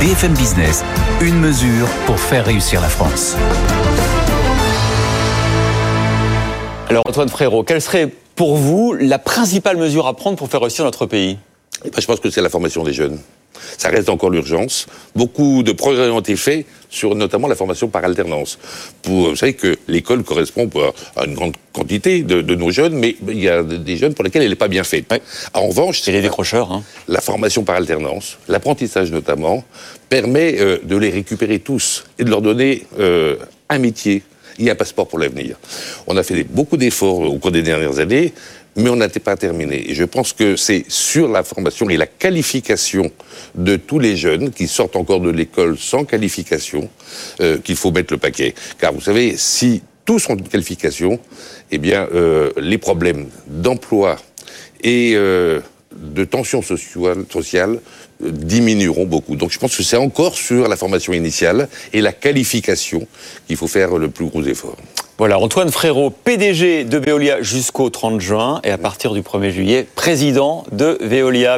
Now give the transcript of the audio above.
BFM Business, une mesure pour faire réussir la France. Alors Antoine Frérot, quelle serait pour vous la principale mesure à prendre pour faire réussir notre pays? Eh ben, Je pense que c'est la formation des jeunes. Ça reste encore l'urgence. Beaucoup de progrès ont été faits sur notamment la formation par alternance. Pour, vous savez que l'école correspond à une grande quantité de, nos jeunes, mais il y a des jeunes pour lesquels elle n'est pas bien faite. En revanche, c'est les décrocheurs. Hein. La formation par alternance, l'apprentissage notamment, permet euh, de les récupérer tous et de leur donner euh, un métier a un passeport pour l'avenir. On a fait beaucoup d'efforts au cours des dernières années, mais on n'était pas terminé. Et je pense que c'est sur la formation et la qualification de tous les jeunes qui sortent encore de l'école sans qualification euh, qu'il faut mettre le paquet. Car vous savez, si tous ont une qualification, eh bien, euh, les problèmes d'emploi et euh, de tension sociale, sociale diminueront beaucoup. Donc je pense que c'est encore sur la formation initiale et la qualification qu'il faut faire le plus gros effort. Voilà, Antoine Frérot, PDG de Veolia jusqu'au 30 juin et à partir du 1er juillet, président de Veolia.